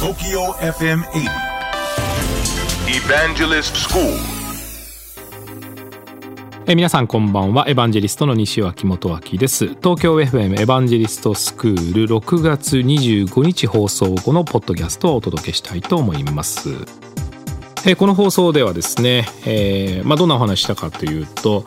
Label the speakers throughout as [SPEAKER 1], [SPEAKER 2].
[SPEAKER 1] TOKYO FM 80 Evangelist School.
[SPEAKER 2] えー皆さんこんばんは。エヴァンジェリストの西脇元明です。東京 FM エヴァンジェリストスクール6月25日放送後のポッドキャストをお届けしたいと思います。えーこの放送ではですね、えーまあ、どんなお話したかというと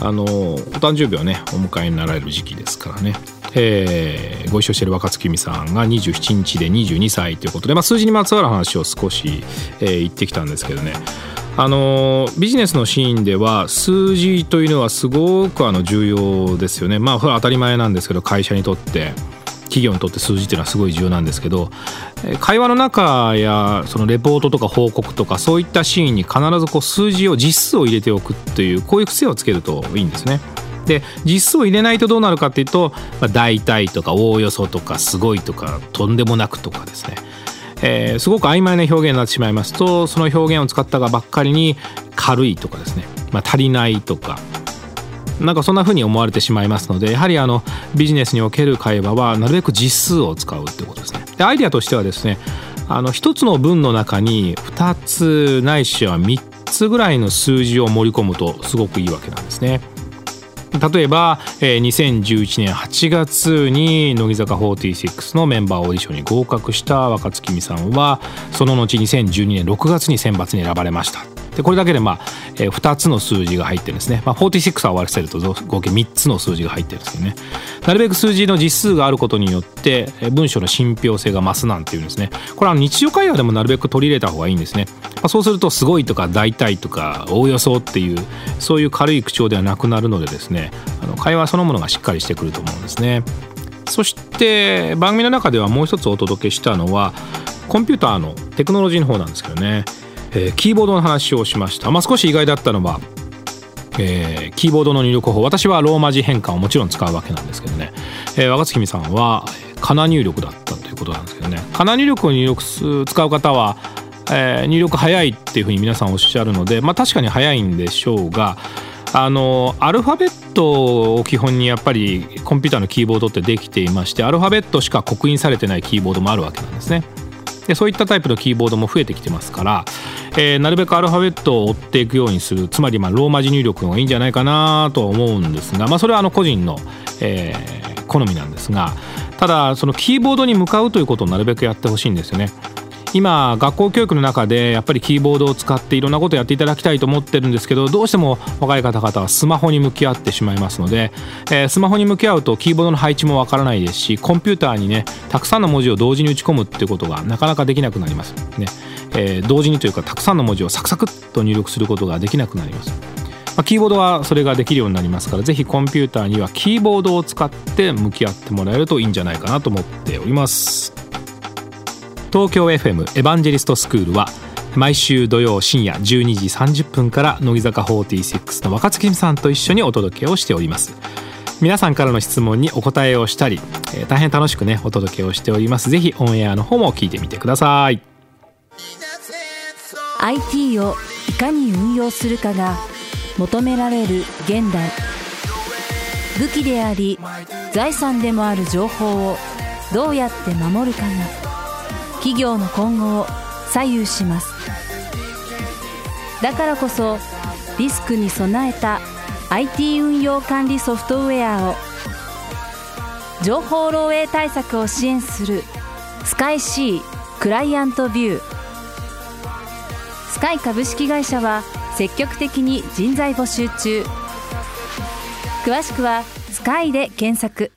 [SPEAKER 2] あのお誕生日をねお迎えになられる時期ですからね、えーご一緒している若月美さんが27日で22歳ということで、まあ、数字にまつわる話を少し、えー言ってきたんですけどねあのビジネスのシーンでは数字というのはすごくあの重要ですよねまあ当たり前なんですけど会社にとって企業にとって数字っていうのはすごい重要なんですけど会話の中やそのレポートとか報告とかそういったシーンに必ずこう数字を実数を入れておくというこういう癖をつけるといいんですね。で実数を入れないとどうなるかっていうと、まあ、大体とかおおよそとかすごいとかとんでもなくとかですねえーすごく曖昧な表現になってしまいますとその表現を使ったがばっかりに軽いとかですね、まあ、足りないとかなんかそんな風に思われてしまいますのでやはりあのビジネスにおける会話はなるべく実数を使うってことですね。でアイデアとしてはですねあの一つの文の中に2つないしは3つぐらいの数字を盛り込むとすごくいいわけなんですね。例えば、えー2011年8月に乃木坂46のメンバーオーディションに合格した若月美さんはその後2012年6月に選抜に選ばれました。でこれだけで、まあえー2つの数字が入ってるんですね、まあ、46は合わらせると合計3つの数字が入ってるんですけどね。なるべく数字の実数があることによって文章の信憑性が増すなんていうんですね。これは日常会話でもなるべく取り入れた方がいいんですね、まあ、そうするとすごいとか大体とかおおよそっていうそういう軽い口調ではなくなるのでですねあの会話そのものがしっかりしてくると思うんですね。そして番組の中ではもう一つお届けしたのはコンピューターのテクノロジーの方なんですけどね、えーキーボードの話をしました、まあ、少し意外だったのはえーキーボードの入力法。私はローマ字変換をもちろん使うわけなんですけどね、えー若月さんはえーカナ入力だったということなんですけどね。カナ入力を入力す使う方は、えー入力早いっていうふうに皆さんおっしゃるので、まあ、確かに早いんでしょうがあのアルファベットを基本にやっぱりコンピューターのキーボードってできていましてアルファベットしか刻印されてないキーボードもあるわけなんですね。でそういったタイプのキーボードも増えてきてますから、えーなるべくアルファベットを追っていくようにするつまりまローマ字入力の方がいいんじゃないかなとは思うんですが、まあ、それはあの個人の、えー好みなんですがただそのキーボードに向かうということをなるべくやってほしいんですよね。今学校教育の中でやっぱりキーボードを使っていろんなことをやっていただきたいと思ってるんですけどどうしても若い方々はスマホに向き合ってしまいますので、えースマホに向き合うとキーボードの配置もわからないですしコンピューターにねたくさんの文字を同時に打ち込むっていうことがなかなかできなくなります。ね、えー同時にというかたくさんの文字をサクサクっと入力することができなくなります。まあ、キーボードはそれができるようになりますからぜひコンピューターにはキーボードを使って向き合ってもらえるといいんじゃないかなと思っております。東京 FM エヴァンジェリストスクールは毎週土曜深夜12時30分から乃木坂46の若月さんと一緒にお届けをしております。皆さんからの質問にお答えをしたり、えー大変楽しくねお届けをしております。ぜひオンエアの方も聞いてみてください。
[SPEAKER 3] IT をいかに運用するかが求められる現代。武器であり財産でもある情報をどうやって守るかが企業の今後を左右します。だからこそリスクに備えた IT 運用管理ソフトウェアを情報漏洩対策を支援するスカイ C クライアントビュー。スカイ株式会社は積極的に人材募集中。詳しくは「スカイで検索。